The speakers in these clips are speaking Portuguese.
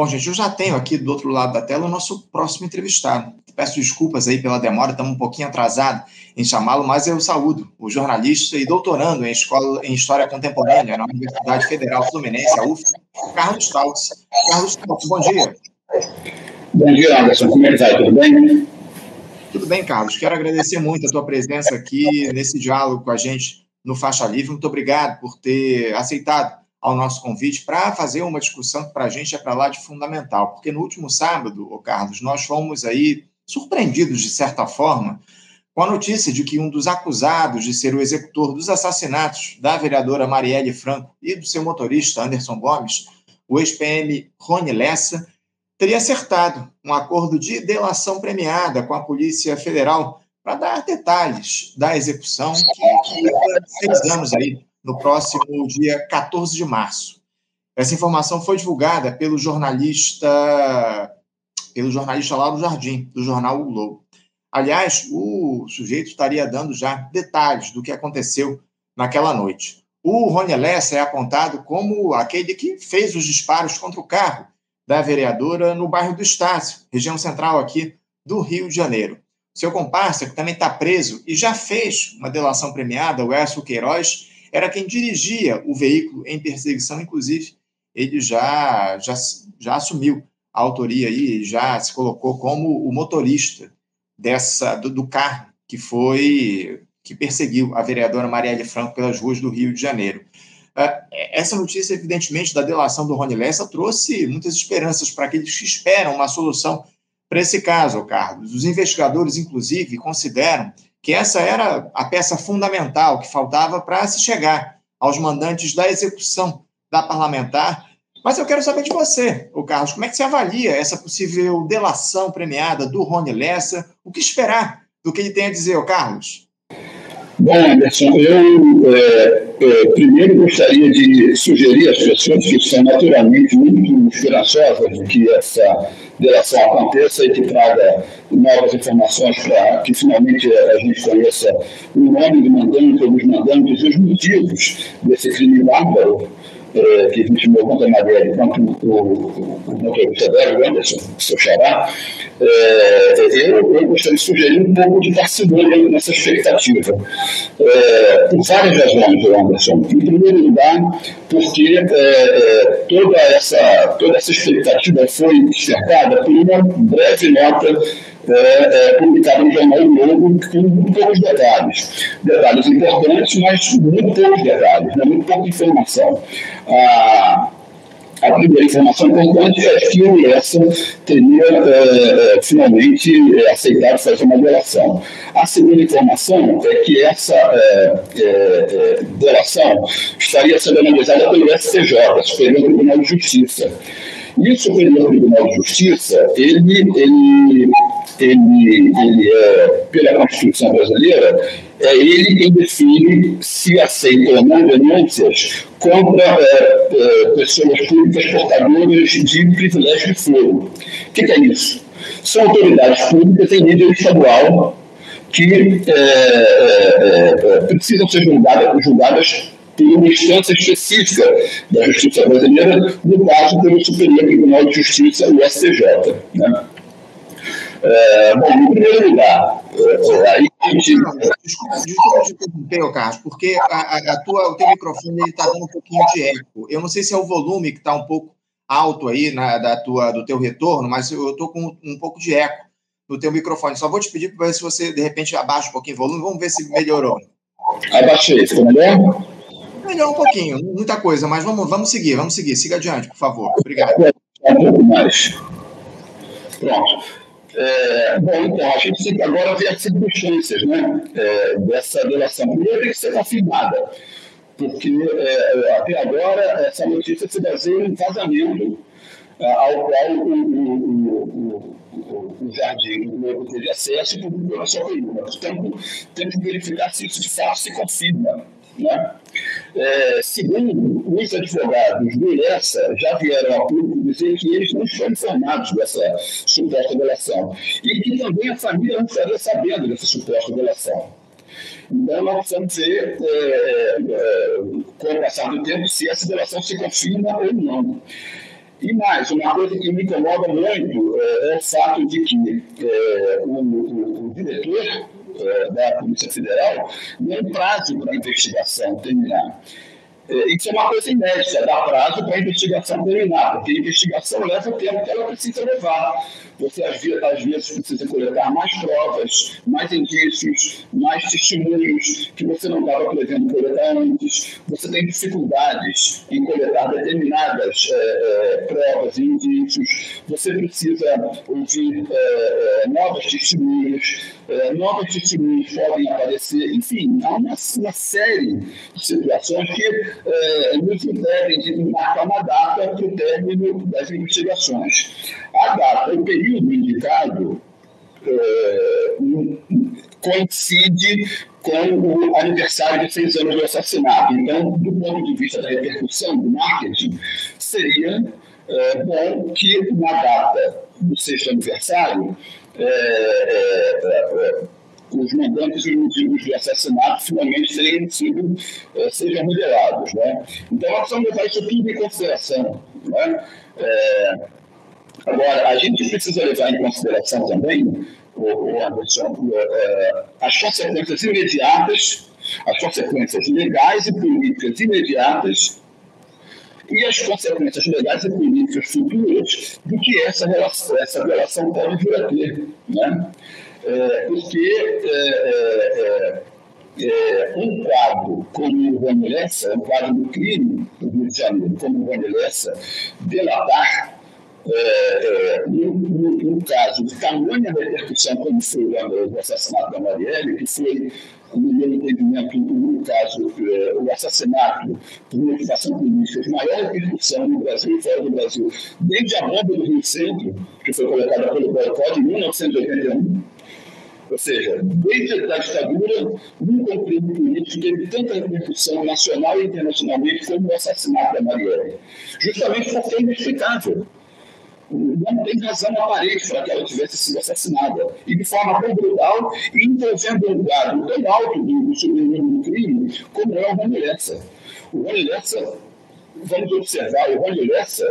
Bom, gente, eu já tenho aqui do outro lado da tela o nosso próximo entrevistado. Peço desculpas aí pela demora, estamos um pouquinho atrasado em chamá-lo, mas eu saúdo o jornalista e doutorando em, escola, em História Contemporânea na Universidade Federal Fluminense, a UF, Carlos Stauts. Carlos Stauts, bom dia. Bom dia, Anderson. Como é que está? Tudo bem? Tudo bem, Carlos. Quero agradecer muito a tua presença aqui nesse diálogo com a gente no Faixa Livre. Muito obrigado por ter aceitado ao nosso convite para fazer uma discussão que para a gente é para lá de fundamental, porque no último sábado, o Carlos, nós fomos aí surpreendidos de certa forma com a notícia de que um dos acusados de ser o executor dos assassinatos da vereadora Marielle Franco e do seu motorista Anderson Gomes, o ex-PM Rony Lessa, teria acertado um acordo de delação premiada com a Polícia Federal para dar detalhes da execução que, que seis anos aí no próximo dia 14 de março. Essa informação foi divulgada pelo jornalista pelo jornalista Lauro Jardim, do jornal O Globo. Aliás, o sujeito estaria dando já detalhes do que aconteceu naquela noite. O Rony Lessa é apontado como aquele que fez os disparos contra o carro da vereadora no bairro do Estácio, região central aqui do Rio de Janeiro. Seu comparsa, que também está preso e já fez uma delação premiada, o Erso Queiroz, era quem dirigia o veículo em perseguição, inclusive ele já, já, já assumiu a autoria aí, já se colocou como o motorista dessa do, do carro que foi que perseguiu a vereadora Marielle Franco pelas ruas do Rio de Janeiro. Uh, essa notícia, evidentemente, da delação do Rony Lessa trouxe muitas esperanças para aqueles que esperam uma solução para esse caso, Carlos. Os investigadores, inclusive, consideram que essa era a peça fundamental que faltava para se chegar aos mandantes da execução da parlamentar. Mas eu quero saber de você, o Carlos, como é que você avalia essa possível delação premiada do Rony Lessa? O que esperar do que ele tem a dizer, o Carlos? Bom, Anderson, eu é, primeiro gostaria de sugerir às pessoas que são naturalmente muito esperançosas de que essa delação aconteça e que traga novas informações para que finalmente a gente conheça o nome do mandante, dos mandantes e os motivos desse crime bárbaro é, que tanto a Marielle quanto o, o motorista dela, o Anderson, seu xará, é, eu, eu gostaria de sugerir um pouco de parcimônia nessa expectativa. É, por várias razões, Anderson. Em primeiro lugar, porque é, é, toda, essa, toda essa expectativa foi cercada por uma breve nota é, é, publicado no Jornal Globo com muito poucos detalhes. Detalhes importantes, mas muito poucos detalhes, né? muito pouca informação. A, a primeira informação importante é que o Lessa teria é, é, finalmente é, aceitado fazer uma delação. A segunda informação é que essa é, é, é delação estaria sendo analisada pelo STJ, Superior Tribunal de Justiça. E o Superior Tribunal de Justiça, ele, ele ele, ele é, pela Constituição brasileira, é ele quem define se aceita ou não denúncias contra é, é, pessoas públicas portadoras de privilégio de foro. O que, que, é isso? São autoridades públicas em nível estadual que é, é, é, precisam ser julgadas, julgadas por uma instância específica da Justiça brasileira, no caso pelo Superior Tribunal de Justiça, o STJ. Né? É, bom, em primeiro lugar, é, aí a gente... Desculpa, desculpa te interromper, Carlos, porque a, a, tua, o teu microfone está dando um pouquinho de eco. Eu não sei se é o volume que está um pouco alto aí na, da tua, do teu retorno, mas eu estou com um pouco de eco no teu microfone. Só vou te pedir para ver se você, de repente, abaixa um pouquinho o volume. Vamos ver se melhorou. Abaixei, ficou melhor? Melhor um pouquinho, muita coisa, mas vamos, vamos seguir, vamos seguir. Siga adiante, por favor. Obrigado. Pronto. É, bom, então, a gente tem que agora ver as circunstâncias né, é, dessa delação. Primeiro, tem que ser confirmada, porque é, até agora essa notícia se baseia em vazamento é, ao qual o, o, o, o Jardim o teve acesso e sua coluna. Portanto, temos que verificar se isso de fato se confirma. Né? É, segundo, os advogados do IRESA já vieram a público dizer que eles não estão informados dessa suposta delação e que também a família não estaria sabendo dessa suposta delação. Então, nós precisamos ver, é, é, com o passar do tempo, se essa delação se confirma ou não. E mais, uma coisa que me incomoda muito é, é o fato de que é, o, o, o, diretor é, da Polícia Federal tem prazo para a investigação terminar. É, isso é uma coisa inédita, dar prazo para a investigação terminar, porque a investigação leva o tempo que ela precisa levar. Você, às vezes, precisa coletar mais provas, mais indícios, mais testemunhos que você não estava pretendendo coletar antes. Você tem dificuldades em coletar determinadas é, é, provas e indícios. Você precisa ouvir é, novas testemunhas. novas testemunhas podem aparecer. Enfim, há uma, uma série de situações que nos impedem de marcar uma data para o término das investigações. A data, o período período indicado é, coincide com o aniversário de seis anos do assassinato. Então, do ponto de vista da repercussão do marketing, seria é, bom que na data do sexto aniversário é, é, é os mandantes e os motivos de assassinato finalmente sido, é, sejam revelados. Né? Então, nós precisamos levar isso tudo em consideração. Né? Agora, a gente precisa levar em consideração também, o, Anderson, é, as consequências imediatas, as consequências legais e políticas imediatas e as consequências legais e políticas futuras do que essa relação, essa relação pode vir a ter. Né? É, porque é, é, é um quadro como o Rony Lessa, um quadro do crime do Rio de Janeiro, como o Rony Lessa, delatar é, é, no, no, no, caso de tamanha repercussão como foi o, assassinato da Marielle, que foi, no meu entendimento, no caso, é, o assassinato por motivação política de maior repercussão no Brasil e fora do Brasil, desde a bomba do Rio Centro, que foi colocada pelo boicote em 1981, ou seja, desde a ditadura, nunca um crime político teve tanta repercussão nacional e internacionalmente como o assassinato da Marielle. Justamente porque é inexplicável não tem razão aparente para que ela tivesse sido assassinada. E de forma tão brutal, e envolvendo um grado tão alto do, subnível do crime, como é o Rony Lessa. O Rony Lessa, vamos observar, o Rony Lessa,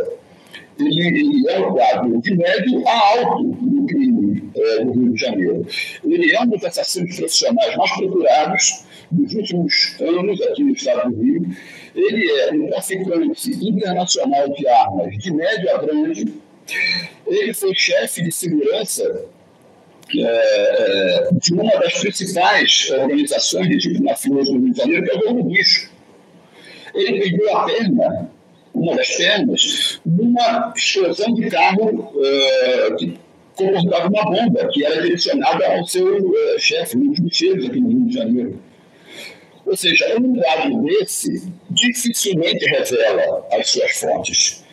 ele, ele, é um quadro de médio a alto do crime é, do Rio de Janeiro. Ele é um dos assassinos profissionais mais procurados dos últimos anos aqui no estado do Rio. Ele é um traficante internacional de armas de médio a grande, ele foi chefe de segurança é, é, de uma das principais organizações de tipo mafioso do Rio de Janeiro, que é o Jogo Bicho. Ele perdeu a perna, uma das pernas, numa explosão de carro é, que comportava uma bomba, que era direcionada ao seu é, chefe, um dos bicheiros aqui no Rio de Janeiro. Ou seja, um quadro desse dificilmente revela as suas fontes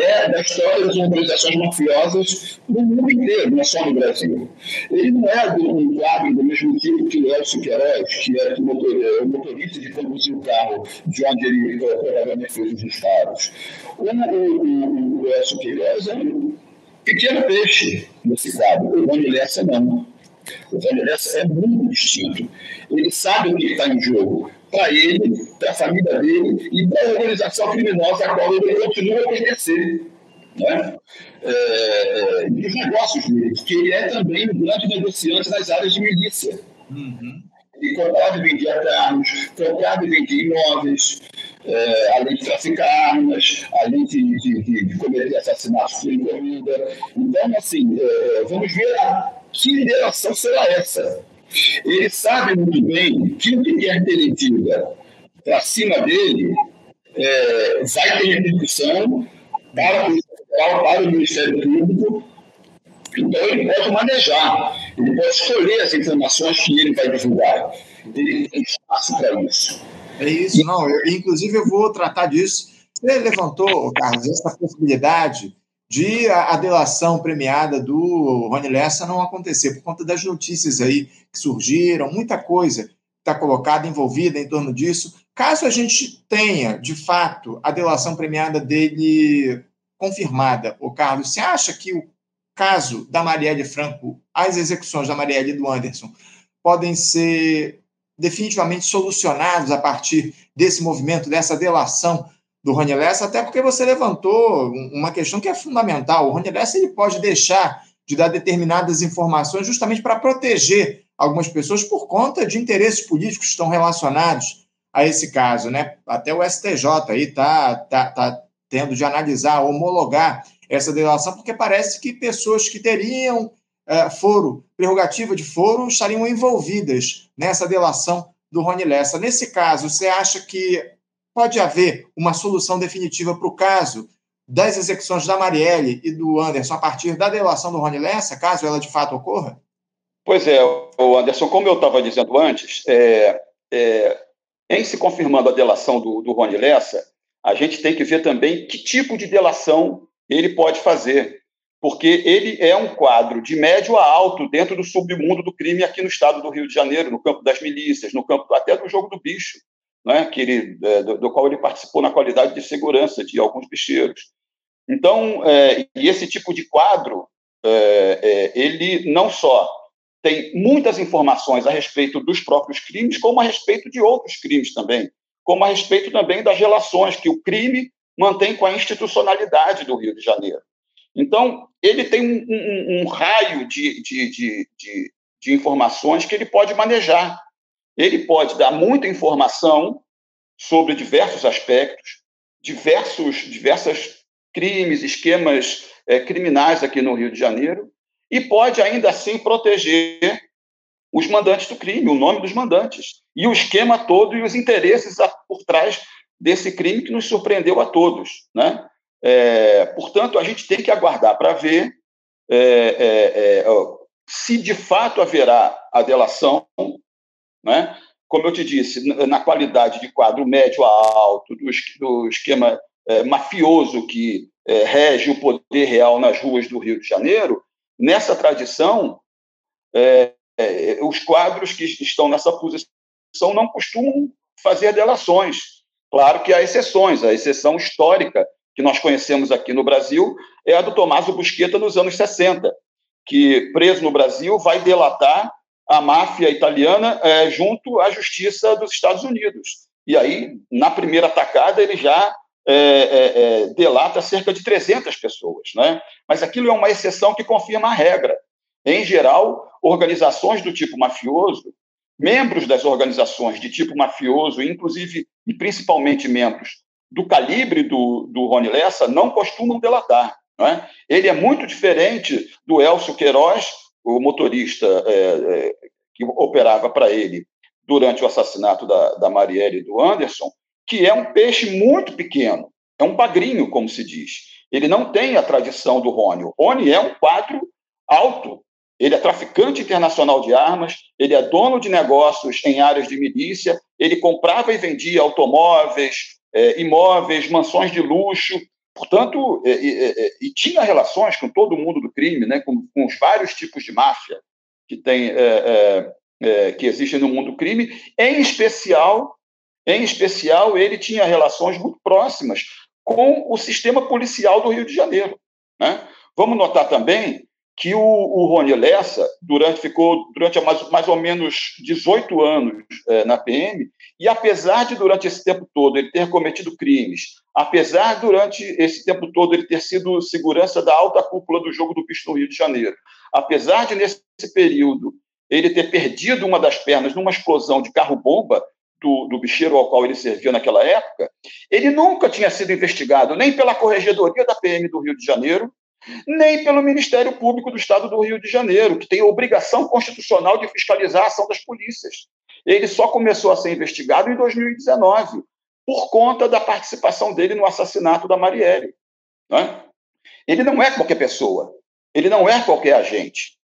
é da história das organizações mafiosas do mundo inteiro, não é só no Brasil. Ele não é um quadro do mesmo tipo que o Elcio Queiroz, que é o motorista de conduzir o carro de onde ele provavelmente fez os disparos. O, o, o Elcio Queiroz é um pequeno peixe nesse quadro, o Rony Lessa não. O Rony Lessa é muito distinto. Ele sabe o que está em jogo para ele, para a família dele e para a organização criminosa a qual ele continua a pertencer. Né? É, é, e os negócios dele, que ele é também um grande negociante nas áreas de milícia. Uhum. Ele comprava e vendia carros, comprava e vendia imóveis, é, além de traficar armas, além de, de, de, de cometer assassinatos por encomenda. Então, assim, é, vamos ver a, que lideração será essa ele sabe muito bem que o que quer que ele para cima dele é, vai ter repercussão para o para o Ministério Público. Então, ele pode manejar, ele pode escolher as informações que ele vai divulgar. Ele tem espaço para isso. É isso, não. Eu, inclusive, eu vou tratar disso. Você levantou, Carlos, essa possibilidade de a, delação premiada do Rony Lessa não acontecer, por conta das notícias aí que surgiram, muita coisa está colocada, envolvida em torno disso. Caso a gente tenha, de fato, a delação premiada dele confirmada, o Carlos, você acha que o caso da Marielle Franco, as execuções da Marielle e do Anderson, podem ser definitivamente solucionados a partir desse movimento, dessa delação do Rony Lessa, até porque você levantou uma questão que é fundamental. O Rony Lessa ele pode deixar de dar determinadas informações justamente para proteger algumas pessoas por conta de interesses políticos que estão relacionados a esse caso, né? Até o STJ aí está tá, tá tendo de analisar, homologar essa delação, porque parece que pessoas que teriam é, foro, prerrogativa de foro, estariam envolvidas nessa delação do Rony Lessa. Nesse caso, você acha que pode haver uma solução definitiva para o caso das execuções da Marielle e do Anderson a partir da delação do Rony Lessa, caso ela de fato ocorra? Pois é, o Anderson, como eu estava dizendo antes, é, é, em se confirmando a delação do, do Rony Lessa, a gente tem que ver também que tipo de delação ele pode fazer, porque ele é um quadro de médio a alto dentro do submundo do crime aqui no estado do Rio de Janeiro, no campo das milícias, no campo até do jogo do bicho, né, que ele, é, do, do, qual ele participou na qualidade de segurança de alguns bicheiros. Então, é, e esse tipo de quadro, é, é ele não só tem muitas informações a respeito dos próprios crimes, como a respeito de outros crimes também, como a respeito também das relações que o crime mantém com a institucionalidade do Rio de Janeiro. Então, ele tem um, um, um raio de, de, de, de, de informações que ele pode manejar. Ele pode dar muita informação sobre diversos aspectos, diversos, diversas crimes, esquemas é, criminais aqui no Rio de Janeiro, e pode ainda assim proteger os mandantes do crime, o nome dos mandantes, e o esquema todo e os interesses por trás desse crime que nos surpreendeu a todos. Né? É, portanto, a gente tem que aguardar para ver é, se de fato haverá a delação, né? como eu te disse, na qualidade de quadro médio a alto do, do esquema é, mafioso que é, rege o poder real nas ruas do Rio de Janeiro, nessa tradição, é, os quadros que estão nessa posição não costumam fazer delações. Claro que há exceções, a exceção histórica que nós conhecemos aqui no Brasil é a do Tommaso Busqueta nos anos 60, que, preso no Brasil, vai delatar a máfia italiana é, junto à justiça dos Estados Unidos. E aí, na primeira atacada, ele já é, é, é, delata cerca de 300 pessoas. Né? Mas aquilo é uma exceção que confirma a regra. Em geral, organizações do tipo mafioso, membros das organizações de tipo mafioso, inclusive e principalmente membros do calibre do, do Rony Lessa, não costumam delatar. Né? Ele é muito diferente do Elcio Queiroz, o motorista é, é, que operava para ele durante o assassinato da, da Marielle e do Anderson, que é um peixe muito pequeno, é um bagrinho, como se diz. Ele não tem a tradição do Rony. O Rony é um quadro alto. Ele é traficante internacional de armas, ele é dono de negócios em áreas de milícia, ele comprava e vendia automóveis, é, imóveis, mansões de luxo, portanto, é, é, e tinha relações com todo mundo do crime, né, com, com os vários tipos de máfia que tem é, é, é, que existem no mundo do crime, em especial em especial, ele tinha relações muito próximas com o sistema policial do Rio de Janeiro. Né? Vamos notar também que o, o Rony Lessa durante, ficou durante mais, mais ou menos 18 anos é, na PM, e apesar de, durante esse tempo todo, ele ter cometido crimes, apesar, durante esse tempo todo, ele ter sido segurança da alta cúpula do jogo do bicho no Rio de Janeiro, apesar de, nesse período, ele ter perdido uma das pernas numa explosão de carro-bomba, do, do bicheiro ao qual ele servia naquela época, ele nunca tinha sido investigado nem pela Corregedoria da PM do Rio de Janeiro, nem pelo Ministério Público do Estado do Rio de Janeiro, que tem obrigação constitucional de fiscalizar a ação das polícias. Ele só começou a ser investigado em 2019, por conta da participação dele no assassinato da Marielle. Né? Ele não é qualquer pessoa, ele não é qualquer agente.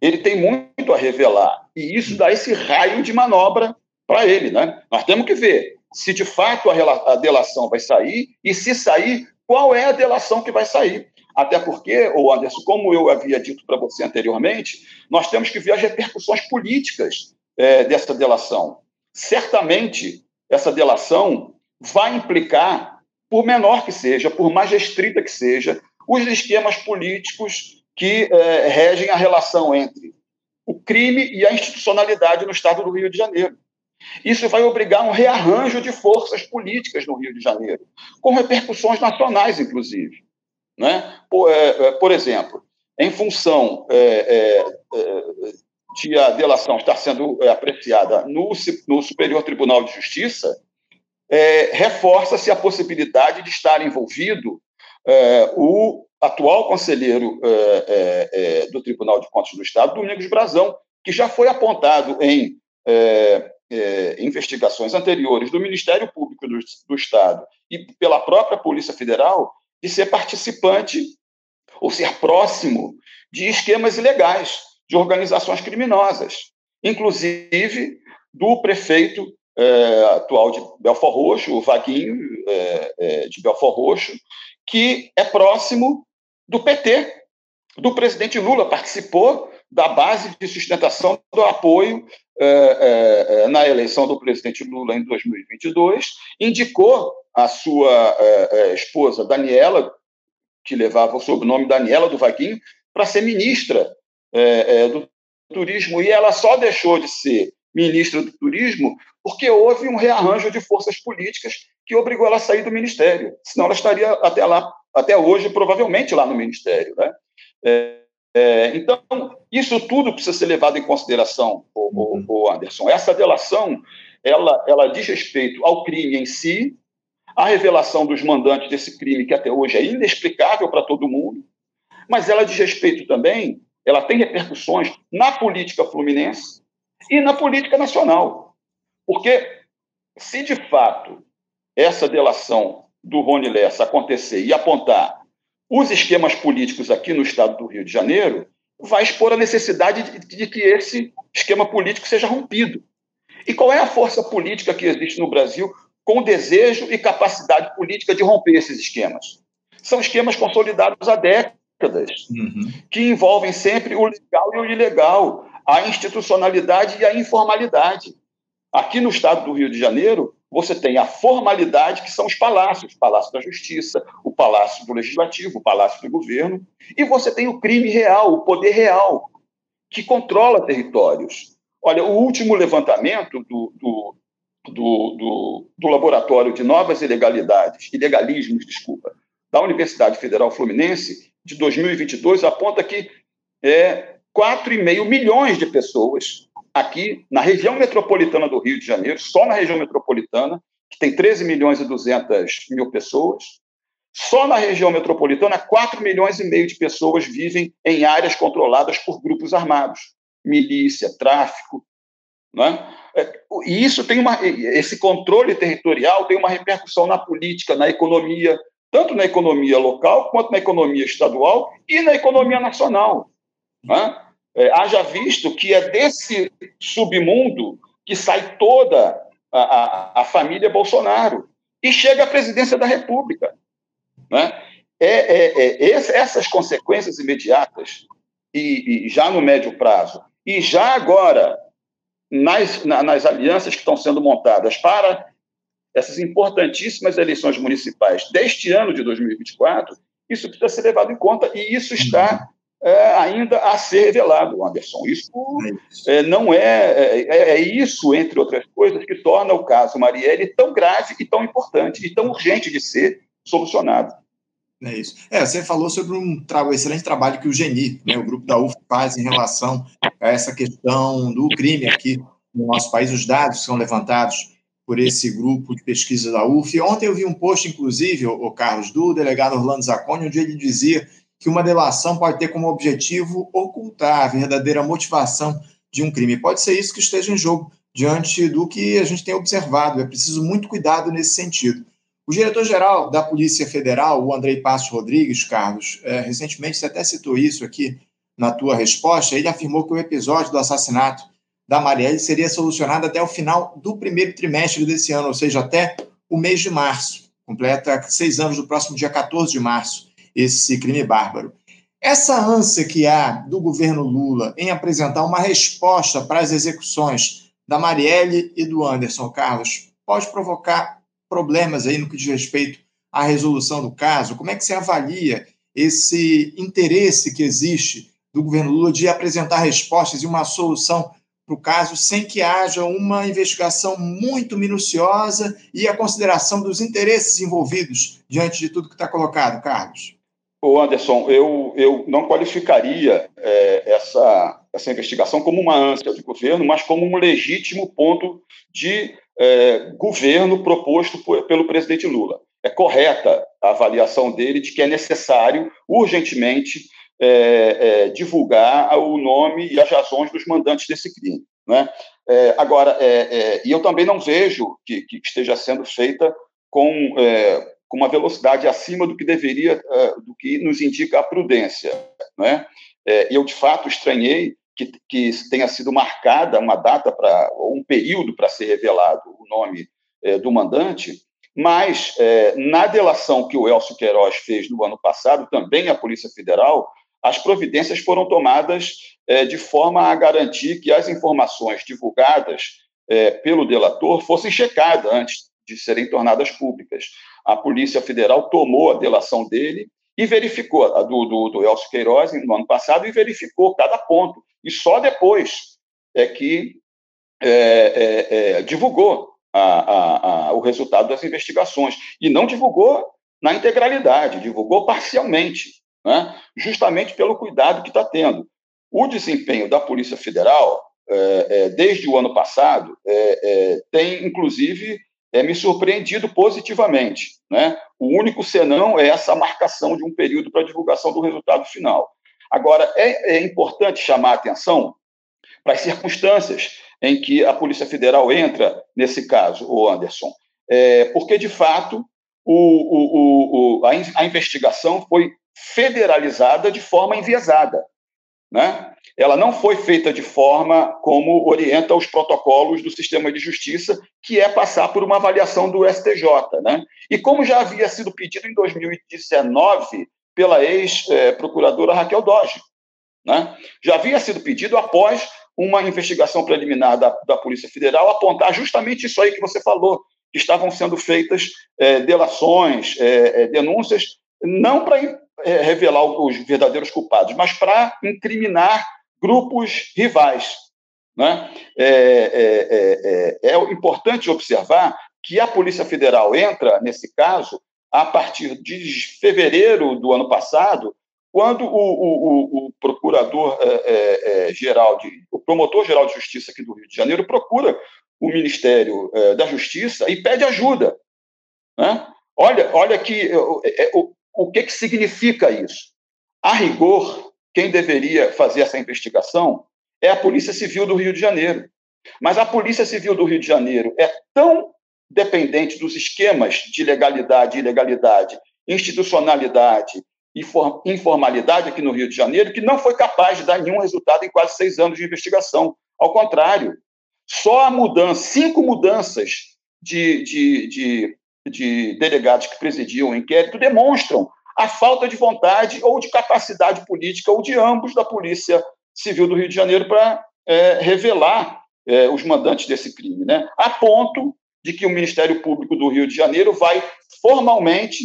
Ele tem muito a revelar, e isso dá esse raio de manobra para ele. Né? Nós temos que ver se de fato a delação vai sair e, se sair, qual é a delação que vai sair. Até porque, o Anderson, como eu havia dito para você anteriormente, nós temos que ver as repercussões políticas é, dessa delação. Certamente, essa delação vai implicar, por menor que seja, por mais restrita que seja, os esquemas políticos que é, regem a relação entre o crime e a institucionalidade no estado do Rio de Janeiro. Isso vai obrigar um rearranjo de forças políticas no Rio de Janeiro, com repercussões nacionais, inclusive. Né? Por, é, é, por exemplo, em função é, é, é de a delação estar sendo é, apreciada no, no Superior Tribunal de Justiça, reforça-se a possibilidade de estar envolvido o atual conselheiro do Tribunal de Contas do Estado, Domingos Brazão, que já foi apontado em é, investigações anteriores do Ministério Público do, do, Estado e pela própria Polícia Federal de ser participante ou ser próximo de esquemas ilegais, de organizações criminosas, inclusive do prefeito é, atual de Belfor Roxo, o Vaguinho é, é de Belfor Roxo, que é próximo do PT, do presidente Lula, participou da base de sustentação do apoio na eleição do presidente Lula em 2022, indicou a sua esposa Daniela, que levava o sobrenome Daniela do Vaguinho, para ser ministra do turismo, e ela só deixou de ser ministra do turismo porque houve um rearranjo de forças políticas que obrigou ela a sair do ministério, senão ela estaria até lá, até hoje, provavelmente lá no ministério. Né? É, é, então, isso tudo precisa ser levado em consideração, o, o, uhum. o, Anderson. Essa delação, ela, ela diz respeito ao crime em si, à revelação dos mandantes desse crime, que até hoje é inexplicável para todo mundo, mas ela diz respeito também, ela tem repercussões na política fluminense e na política nacional. Porque, se de fato essa delação do Rony Lessa acontecer e apontar os esquemas políticos aqui no estado do Rio de Janeiro, vai expor a necessidade de, de, que esse esquema político seja rompido. E qual é a força política que existe no Brasil com desejo e capacidade política de romper esses esquemas? São esquemas consolidados há décadas, uhum. que envolvem sempre o legal e o ilegal, a institucionalidade e a informalidade. Aqui no estado do Rio de Janeiro, você tem a formalidade, que são os palácios, o Palácio da Justiça, o Palácio do Legislativo, o Palácio do Governo, e você tem o crime real, o poder real, que controla territórios. Olha, o último levantamento do, do, do, do, do Laboratório de Novas Ilegalidades, Ilegalismos, desculpa, da Universidade Federal Fluminense, de 2022, aponta que é, 4,5 milhões de pessoas aqui na região metropolitana do Rio de Janeiro, só na região metropolitana, que tem 13 milhões e 200 mil pessoas, só na região metropolitana, 4 milhões e meio de pessoas vivem em áreas controladas por grupos armados, milícia, tráfico. Né? E isso tem uma, esse controle territorial tem uma repercussão na política, na economia, tanto na economia local quanto na economia estadual e na economia nacional. Né? É, haja visto que é desse submundo que sai toda a, a, a família Bolsonaro e chega à presidência da República. Né? É, é, é essas consequências imediatas, e, e, já no médio prazo, e já agora nas, na, nas alianças que estão sendo montadas para essas importantíssimas eleições municipais deste ano de 2024, isso precisa ser levado em conta, e isso está é, ainda a ser revelado, Anderson. Isso é, não é, é, é, isso, entre outras coisas, que torna o caso Marielle tão grave e tão importante e tão urgente de ser solucionado. É isso. É, você falou sobre um tra excelente trabalho que o GENI, né, o grupo da UF, faz em relação a essa questão do crime aqui no nosso país, os dados são levantados por esse grupo de pesquisa da UF. Ontem eu vi um post, inclusive, o Carlos, do delegado Orlando Zacconi, onde ele dizia que uma delação pode ter como objetivo ocultar a verdadeira motivação de um crime. Pode ser isso que esteja em jogo diante do que a gente tem observado. É preciso muito cuidado nesse sentido. O diretor-geral da Polícia Federal, o Andrei Passos Rodrigues, Carlos, é, recentemente você até citou isso aqui na tua resposta, ele afirmou que o episódio do assassinato da Marielle seria solucionado até o final do primeiro trimestre desse ano, ou seja, até o mês de março. Completa seis anos do próximo dia 14 de março esse crime bárbaro. Essa ânsia que há do governo Lula em apresentar uma resposta para as execuções da Marielle e do Anderson Carlos pode provocar problemas aí no que diz respeito à resolução do caso? Como é que você avalia esse interesse que existe do governo Lula de apresentar respostas e uma solução para o caso sem que haja uma investigação muito minuciosa e a consideração dos interesses envolvidos diante de tudo que está colocado, Carlos? Ô Anderson, eu, eu não qualificaria é, essa, essa investigação como uma ânsia de governo, mas como um legítimo ponto de é, governo proposto por, pelo presidente Lula. É correta a avaliação dele de que é necessário, urgentemente, é, é, divulgar o nome e as razões dos mandantes desse crime. Né? É, agora, é, é, e eu também não vejo que, que esteja sendo feita com, é, com uma velocidade acima do que deveria, do que nos indica a prudência. Né? eu, de fato, estranhei que, que tenha sido marcada uma data para, ou um período para ser revelado o nome do mandante, mas, na delação que o Elcio Queiroz fez no ano passado, também a Polícia Federal as providências foram tomadas é, de forma a garantir que as informações divulgadas é, pelo delator fossem checadas antes de serem tornadas públicas. A Polícia Federal tomou a delação dele e verificou, a do, do, do Elcio Queiroz, no ano passado, e verificou cada ponto. E só depois é que é, é, divulgou a, a, a, o resultado das investigações. E não divulgou na integralidade, divulgou parcialmente né? justamente pelo cuidado que está tendo. O desempenho da Polícia Federal, é, é, desde o ano passado, é, é tem, inclusive, é, me surpreendido positivamente. Né? O único senão é essa marcação de um período para divulgação do resultado final. Agora, é, é importante chamar a atenção para as circunstâncias em que a Polícia Federal entra nesse caso, o Anderson, é, porque, de fato, o, o, o, a, a investigação foi federalizada de forma enviesada. Né? Ela não foi feita de forma como orienta os protocolos do sistema de justiça, que é passar por uma avaliação do STJ. Né? E como já havia sido pedido em 2019 pela ex-procuradora Raquel Doge. Né? Já havia sido pedido após uma investigação preliminar da, da Polícia Federal apontar justamente isso aí que você falou, que estavam sendo feitas é, delações, é, é, denúncias, não para revelar os verdadeiros culpados, mas para incriminar grupos rivais. Né? É, é, é, é, importante observar que a Polícia Federal entra nesse caso a partir de fevereiro do ano passado, quando o, o, o procurador-geral, o promotor-geral de justiça aqui do Rio de Janeiro procura o Ministério da Justiça e pede ajuda. Né? Olha, olha que o que, que significa isso? A rigor, quem deveria fazer essa investigação é a Polícia Civil do Rio de Janeiro. Mas a Polícia Civil do Rio de Janeiro é tão dependente dos esquemas de legalidade ilegalidade, institucionalidade e informalidade aqui no Rio de Janeiro que não foi capaz de dar nenhum resultado em quase seis anos de investigação. Ao contrário, só a mudança, cinco mudanças de, de, de de delegados que presidiam o inquérito demonstram a falta de vontade ou de capacidade política, ou de ambos, da Polícia Civil do Rio de Janeiro para é, revelar é, os mandantes desse crime, né? a ponto de que o Ministério Público do Rio de Janeiro vai formalmente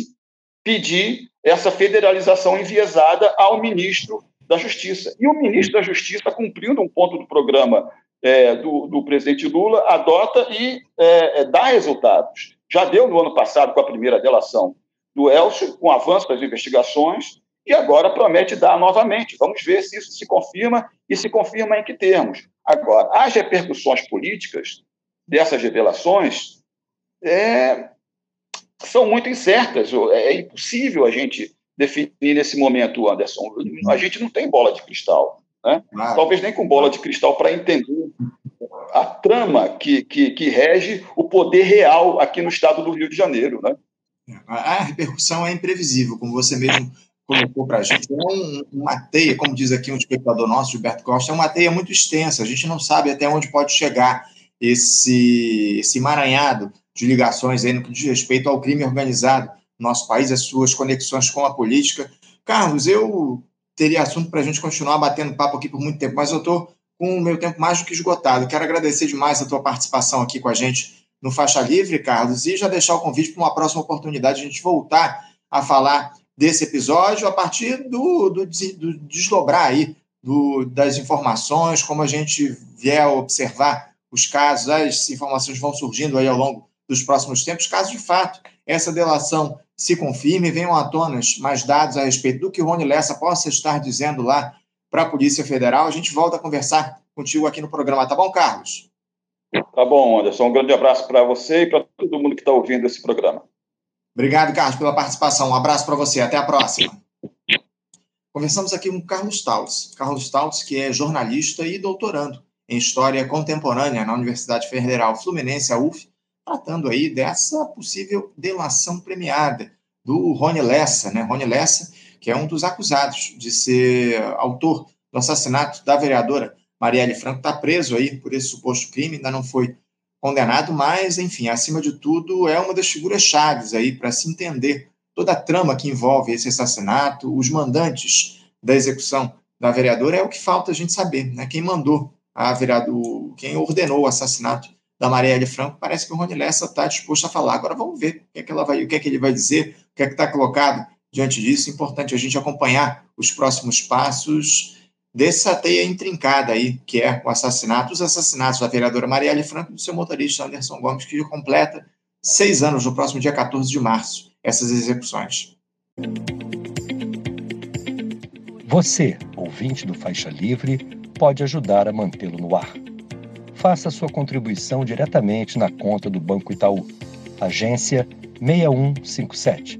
pedir essa federalização enviesada ao ministro da Justiça. E o ministro da Justiça, cumprindo um ponto do programa é, do, do, presidente Lula, adota e é, é dá resultados. Já deu no ano passado com a primeira delação do Elcio, com o avanço das investigações, e agora promete dar novamente. Vamos ver se isso se confirma e se confirma em que termos. Agora, as repercussões políticas dessas revelações é, são muito incertas. É impossível a gente definir nesse momento, Anderson. A gente não tem bola de cristal. Né? Talvez nem com bola de cristal para entender a trama que, que, que, rege o poder real aqui no estado do Rio de Janeiro. Né? A repercussão é imprevisível, como você mesmo colocou para a gente. É um, uma teia, como diz aqui um espectador nosso, Gilberto Costa, é uma teia muito extensa. A gente não sabe até onde pode chegar esse, esse emaranhado de ligações aí no que diz respeito ao crime organizado no nosso país, as suas conexões com a política. Carlos, eu teria assunto para a gente continuar batendo papo aqui por muito tempo, mas eu estou com o meu tempo mais do que esgotado. Quero agradecer demais a tua participação aqui com a gente no Faixa Livre, Carlos, e já deixar o convite para uma próxima oportunidade a gente voltar a falar desse episódio a partir do, do, do desdobrar aí do, das informações, como a gente vier a observar os casos, as informações vão surgindo aí ao longo dos próximos tempos, caso de fato essa delação se confirme, venham à tona mais dados a respeito do que o Rony Lessa possa estar dizendo lá para a Polícia Federal, a gente volta a conversar contigo aqui no programa, tá bom, Carlos? Tá bom, Anderson. Um grande abraço para você e para todo mundo que está ouvindo esse programa. Obrigado, Carlos, pela participação. Um abraço para você. Até a próxima. Conversamos aqui com Carlos Tautz. Carlos Tautz, que é jornalista e doutorando em História Contemporânea na Universidade Federal Fluminense, a UF, tratando aí dessa possível delação premiada do Rony Lessa, né? Rony Lessa, que é um dos acusados de ser autor do assassinato da vereadora Marielle Franco, está preso aí por esse suposto crime, ainda não foi condenado, mas, enfim, acima de tudo, é uma das figuras chaves aí para se entender toda a trama que envolve esse assassinato, os mandantes da execução da vereadora, é o que falta a gente saber, né? Quem mandou a vereadora, quem ordenou o assassinato da Marielle Franco, parece que o Rony Lessa está disposto a falar. Agora vamos ver o que é que, ela vai, o que, é que ele vai dizer, o que é que está colocado diante disso. Importante a gente acompanhar os próximos passos dessa teia intrincada aí, que é o assassinato, os assassinatos da vereadora Marielle Franco e do seu motorista Anderson Gomes, que completa seis anos no próximo dia 14 de março, essas execuções. Você, ouvinte do Faixa Livre, pode ajudar a mantê-lo no ar. Faça sua contribuição diretamente na conta do Banco Itaú, agência 6157,